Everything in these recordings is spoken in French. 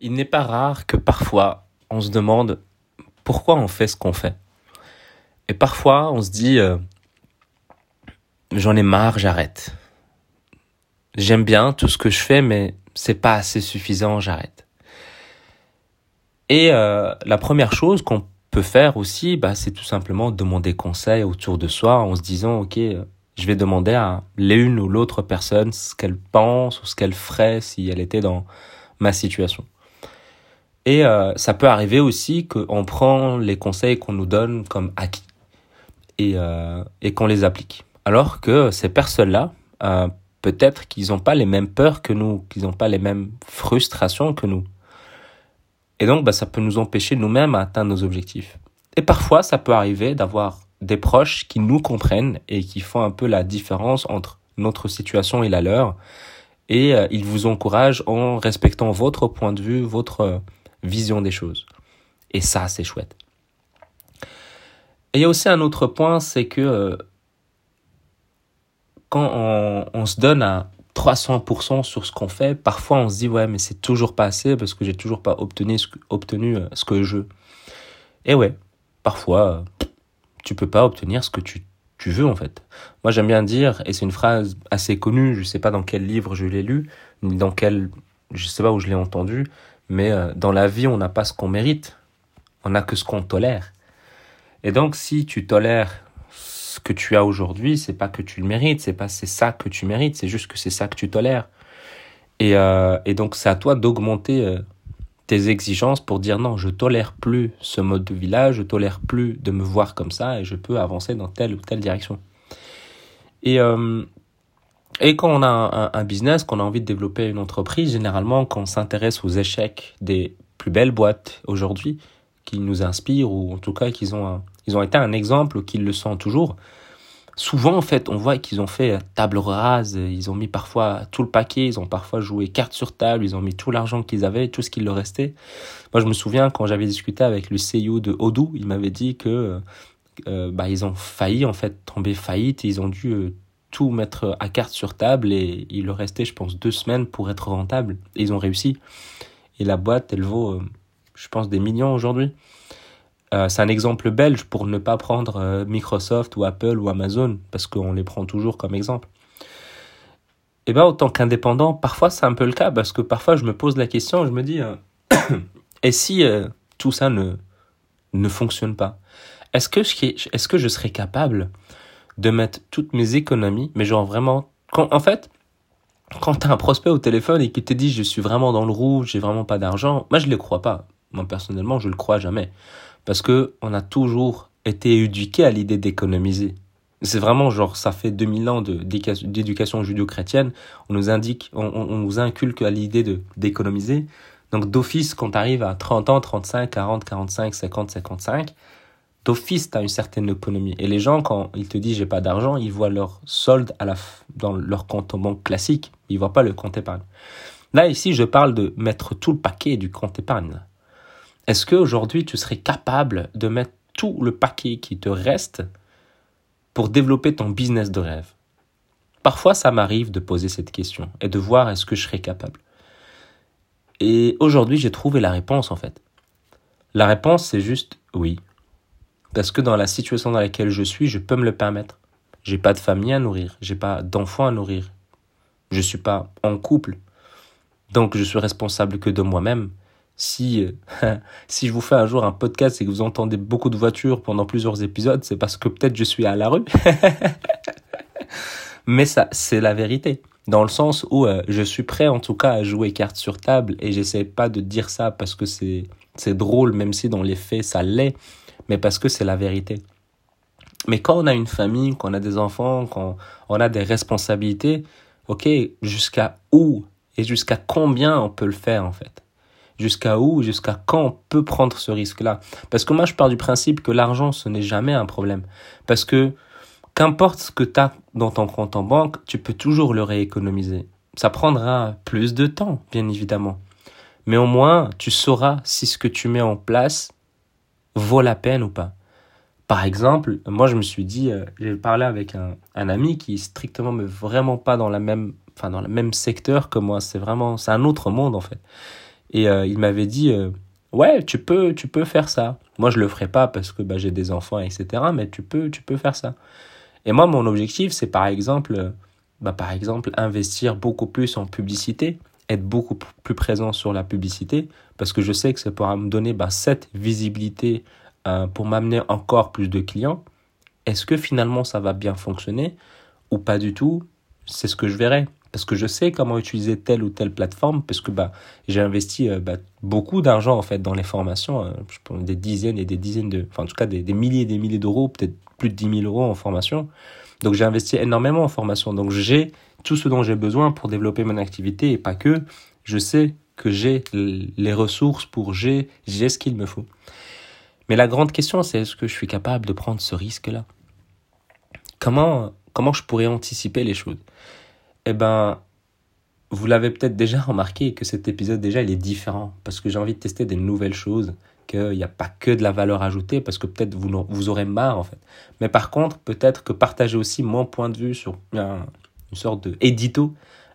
Il n'est pas rare que parfois on se demande pourquoi on fait ce qu'on fait. Et parfois on se dit euh, j'en ai marre, j'arrête. J'aime bien tout ce que je fais, mais c'est pas assez suffisant, j'arrête. Et euh, la première chose qu'on peut faire aussi, bah, c'est tout simplement demander conseil autour de soi en se disant ok, je vais demander à l'une ou l'autre personne ce qu'elle pense ou ce qu'elle ferait si elle était dans ma situation. Et euh, ça peut arriver aussi qu'on prend les conseils qu'on nous donne comme acquis et, euh, et qu'on les applique. Alors que ces personnes-là, euh, peut-être qu'ils n'ont pas les mêmes peurs que nous, qu'ils n'ont pas les mêmes frustrations que nous. Et donc, bah, ça peut nous empêcher nous-mêmes à atteindre nos objectifs. Et parfois, ça peut arriver d'avoir des proches qui nous comprennent et qui font un peu la différence entre notre situation et la leur. Et euh, ils vous encouragent en respectant votre point de vue, votre vision des choses. Et ça, c'est chouette. Et il y a aussi un autre point, c'est que euh, quand on, se donne à 300% sur ce qu'on fait, parfois on se dit ouais mais c'est toujours pas assez parce que j'ai toujours pas obtenu ce, obtenu euh, ce que je veux. Et ouais, parfois tu peux pas obtenir ce que tu, tu veux en fait. Moi j'aime bien dire, et c'est une phrase assez connue, je sais pas dans quel livre je l'ai lu, ni dans quel, je sais pas où je l'ai entendu, mais euh, dans la vie, on n'a pas ce qu'on mérite. On n'a que ce qu'on tolère. Et donc, si tu tolères ce que tu as aujourd'hui, c'est pas que tu le mérites, c'est pas c'est ça que tu mérites, c'est juste que c'est ça que tu tolères. Et, euh, et donc, c'est à toi d'augmenter euh, tes exigences pour dire non, je tolère plus ce mode de vie là, je tolère plus de me voir comme ça et je peux avancer dans telle ou telle direction. Et et quand on a un, business, qu'on a envie de développer une entreprise, généralement, quand on s'intéresse aux échecs des plus belles boîtes aujourd'hui, qui nous inspirent, ou en tout cas qu'ils ont, ils ont été un exemple, qu'ils le sont toujours, souvent, en fait, on voit qu'ils ont fait table rase, ils ont mis parfois tout le paquet, ils ont parfois joué carte sur table, ils ont mis tout l'argent qu'ils avaient, tout ce qu'il leur restait. Moi, je me souviens, quand j'avais discuté avec le CEO de Odoo, il m'avait dit que euh, bah, ils ont failli, en fait, tomber faillite, ils ont dû... Euh, tout mettre à carte sur table et il leur restait, je pense, deux semaines pour être rentable. Et ils ont réussi. Et la boîte, elle vaut, euh, je pense, des millions aujourd'hui. Euh, c'est un exemple belge pour ne pas prendre euh, Microsoft ou Apple ou Amazon, parce qu'on les prend toujours comme exemple. Et bien, en tant qu'indépendant, parfois c'est un peu le cas, parce que parfois je me pose la question, je me dis, et si tout ça ne, ne fonctionne pas? Est-ce que, est-ce que je serais capable de mettre toutes mes économies, mais genre vraiment, quand, en fait, quand t'as un prospect au téléphone et qu'il te dit je suis vraiment dans le rouge, j'ai vraiment pas d'argent, moi je le crois pas. Moi personnellement, je le crois jamais. Parce que on a toujours été éduqué à l'idée d'économiser. C'est vraiment genre, ça fait 2000 ans d'éducation judéo-chrétienne. On nous indique, on, on nous inculque à l'idée d'économiser. Donc d'office, quand tu arrives à 30 ans, 35, 40, 45, 50, 55, d'office, tu une certaine économie. Et les gens, quand ils te disent j'ai pas d'argent, ils voient leur solde dans leur compte en banque classique. Ils voient pas le compte épargne. Là, ici, je parle de mettre tout le paquet du compte épargne. Est-ce qu'aujourd'hui, tu serais capable de mettre tout le paquet qui te reste pour développer ton business de rêve? Parfois, ça m'arrive de poser cette question et de voir est-ce que je serais capable. Et aujourd'hui, j'ai trouvé la réponse en fait. La réponse, c'est juste oui. Parce que dans la situation dans laquelle je suis, je peux me le permettre. J'ai pas de famille à nourrir, j'ai pas d'enfants à nourrir. Je suis pas en couple. Donc je suis responsable que de moi-même. Si si je vous fais un jour un podcast et que vous entendez beaucoup de voitures pendant plusieurs épisodes, c'est parce que peut-être je suis à la rue. Mais ça c'est la vérité dans le sens où euh, je suis prêt en tout cas à jouer carte sur table et j'essaie pas de dire ça parce que c'est c'est drôle même si dans les faits ça l'est mais parce que c'est la vérité. Mais quand on a une famille, quand on a des enfants, quand on a des responsabilités, ok, jusqu'à où et jusqu'à combien on peut le faire en fait? Jusqu'à où, jusqu'à quand on peut prendre ce risque-là? Parce que moi, je pars du principe que l'argent, ce n'est jamais un problème. Parce que qu'importe ce que tu as dans ton compte en banque, tu peux toujours le rééconomiser. Ça prendra plus de temps, bien évidemment. Mais au moins, tu sauras si ce que tu mets en place vaut la peine ou pas. Par exemple, moi je me suis dit, euh, j'ai parlé avec un, un, ami qui est strictement mais vraiment pas dans la même, enfin dans le même secteur que moi. C'est vraiment, c'est un autre monde en fait. Et euh, il m'avait dit, euh, ouais, tu peux, tu peux faire ça. Moi, je le ferai pas parce que bah, j'ai des enfants, etc. Mais tu peux, tu peux faire ça. Et moi, mon objectif, c'est par exemple, bah, par exemple, investir beaucoup plus en publicité, être beaucoup plus présent sur la publicité, parce que je sais que ça pourra me donner bah, cette visibilité euh, pour m'amener encore plus de clients. Est-ce que finalement ça va bien fonctionner ou pas du tout? C'est ce que je verrai parce que je sais comment utiliser telle ou telle plateforme, parce que bah, j'ai investi euh, bah, beaucoup d'argent en fait dans les formations, euh, des dizaines et des dizaines de, enfin en tout cas des, milliers et des milliers d'euros, peut-être plus de 10 000 euros en formation. Donc j'ai investi énormément en formation. Donc j'ai tout ce dont j'ai besoin pour développer mon activité et pas que. Je sais que j'ai les ressources pour j'ai j'ai ce qu'il me faut. Mais la grande question c'est est-ce que je suis capable de prendre ce risque-là? Comment comment je pourrais anticiper les choses? Eh ben, vous l'avez peut-être déjà remarqué que cet épisode déjà il est différent parce que j'ai envie de tester des nouvelles choses, qu'il n'y a pas que de la valeur ajoutée parce que peut-être vous, vous aurez marre en fait. Mais par contre, peut-être que partager aussi mon point de vue sur une sorte de édito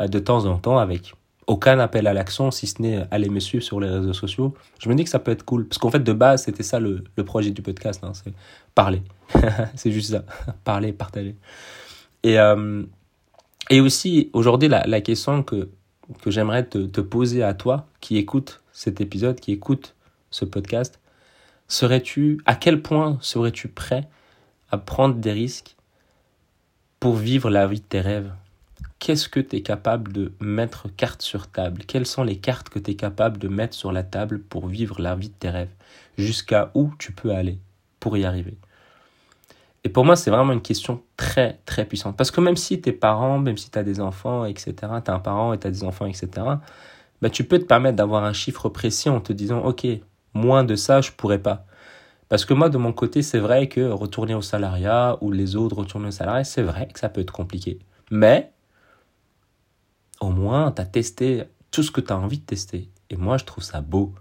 euh, de temps en temps avec aucun appel à l'action si ce n'est aller me suivre sur les réseaux sociaux. Je me dis que ça peut être cool parce qu'en fait de base c'était ça le, projet du podcast, hein, c'est parler. c'est juste ça, parler, partager. Et euh, et aussi, aujourd'hui, la, la, question que, que j'aimerais te, te, poser à toi, qui écoute cet épisode, qui écoute ce podcast, serais-tu, à quel point serais-tu prêt à prendre des risques pour vivre la vie de tes rêves? Qu'est-ce que tu es capable de mettre carte sur table? Quelles sont les cartes que tu es capable de mettre sur la table pour vivre la vie de tes rêves? Jusqu'à où tu peux aller pour y arriver? Et pour moi, c'est vraiment une question très, très puissante. Parce que même si tes parents, même si tu as des enfants, etc., tu as un parent et tu as des enfants, etc., bah, tu peux te permettre d'avoir un chiffre précis en te disant, OK, moins de ça, je pourrais pas. Parce que moi, de mon côté, c'est vrai que retourner au salariat ou les autres retourner au salariat, c'est vrai que ça peut être compliqué. Mais, au moins, tu as testé tout ce que tu as envie de tester. Et moi, je trouve ça beau.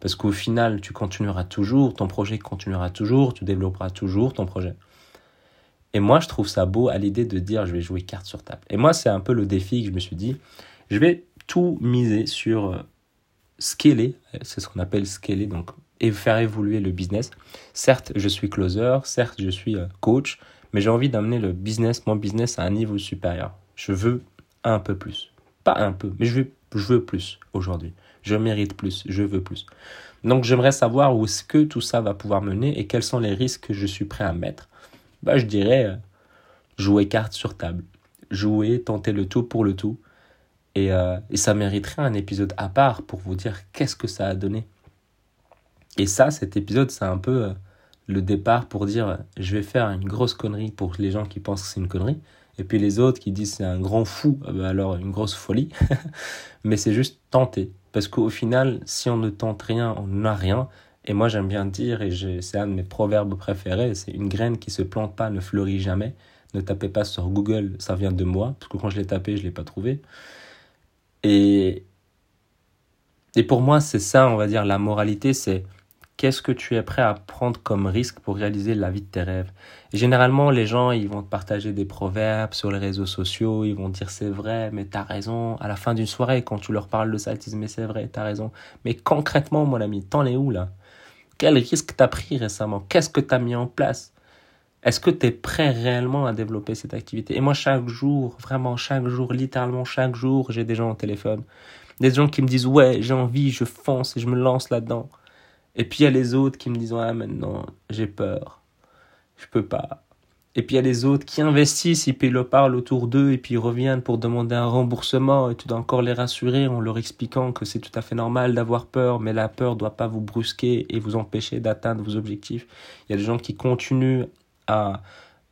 Parce qu'au final, tu continueras toujours, ton projet continuera toujours, tu développeras toujours ton projet. Et moi, je trouve ça beau à l'idée de dire je vais jouer carte sur table. Et moi, c'est un peu le défi que je me suis dit. Je vais tout miser sur euh, scaler, c'est ce qu'on appelle scaler, donc et faire évoluer le business. Certes, je suis closer, certes, je suis euh, coach, mais j'ai envie d'amener le business, mon business à un niveau supérieur. Je veux un peu plus. Pas un peu, mais je veux, je veux plus aujourd'hui. Je mérite plus, je veux plus. Donc j'aimerais savoir où est-ce que tout ça va pouvoir mener et quels sont les risques que je suis prêt à mettre bah, je dirais euh, jouer carte sur table. Jouer, tenter le tout pour le tout. Et, euh, et ça mériterait un épisode à part pour vous dire qu'est-ce que ça a donné. Et ça, cet épisode, c'est un peu euh, le départ pour dire je vais faire une grosse connerie pour les gens qui pensent que c'est une connerie. Et puis les autres qui disent c'est un grand fou, bah, alors une grosse folie. Mais c'est juste tenter. Parce qu'au final, si on ne tente rien, on n'a rien. Et moi, j'aime bien dire, et c'est un de mes proverbes préférés, c'est une graine qui se plante pas ne fleurit jamais. Ne tapez pas sur Google, ça vient de moi, parce que quand je l'ai tapé, je l'ai pas trouvé. Et, et pour moi, c'est ça, on va dire, la moralité, c'est qu'est-ce que tu es prêt à prendre comme risque pour réaliser la vie de tes rêves. Et généralement, les gens, ils vont te partager des proverbes sur les réseaux sociaux, ils vont dire c'est vrai, mais t'as raison. À la fin d'une soirée, quand tu leur parles de ça, mais c'est vrai, t'as raison. Mais concrètement, mon ami, t'en es où là? Quel risque tu as pris récemment? Qu'est-ce que tu as mis en place? Est-ce que tu es prêt réellement à développer cette activité? Et moi, chaque jour, vraiment chaque jour, littéralement chaque jour, j'ai des gens au téléphone. Des gens qui me disent Ouais, j'ai envie, je fonce et je me lance là-dedans. Et puis il y a les autres qui me disent Ouais, maintenant, j'ai peur. Je peux pas. Et puis il y a les autres qui investissent et puis ils le parlent autour d'eux et puis ils reviennent pour demander un remboursement et tu dois encore les rassurer en leur expliquant que c'est tout à fait normal d'avoir peur, mais la peur ne doit pas vous brusquer et vous empêcher d'atteindre vos objectifs. Il y a des gens qui continuent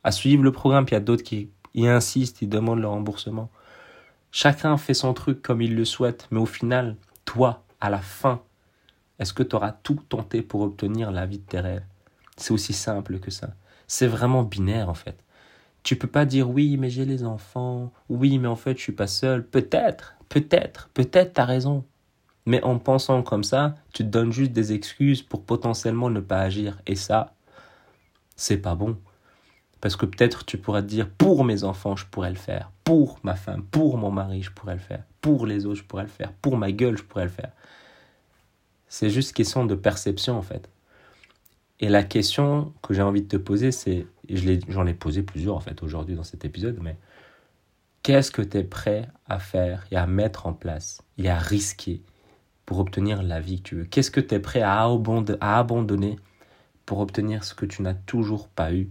à, suivre le programme, puis il y a d'autres qui y insistent, ils demandent le remboursement. Chacun fait son truc comme il le souhaite, mais au final, toi, à la fin, est-ce que tu auras tout tenté pour obtenir la vie de tes rêves? C'est aussi simple que ça c'est vraiment binaire en fait. Tu peux pas dire oui, mais j'ai les enfants, oui, mais en fait je suis pas seul. Peut-être, peut-être, peut-être t'as raison. Mais en pensant comme ça, tu te donnes juste des excuses pour potentiellement ne pas agir. Et ça, c'est pas bon. Parce que peut-être tu pourrais te dire pour mes enfants, je pourrais le faire. Pour ma femme, pour mon mari, je pourrais le faire. Pour les autres, je pourrais le faire. Pour ma gueule, je pourrais le faire. C'est juste question de perception en fait. Et la question que j'ai envie de te poser, c'est, j'en ai, ai posé plusieurs en fait aujourd'hui dans cet épisode, mais qu'est-ce que tu es prêt à faire et à mettre en place et à risquer pour obtenir la vie que tu veux? Qu'est-ce que tu es prêt à abandonner pour obtenir ce que tu n'as toujours pas eu?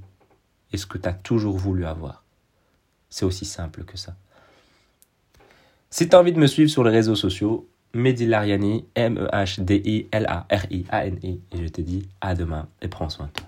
Et ce que tu as toujours voulu avoir C'est aussi simple que ça. Si tu as envie de me suivre sur les réseaux sociaux, Mehdi Lariani, M-E-H-D-I-L-A-R-I-A-N-I. Et je te dis à demain et prends soin de toi.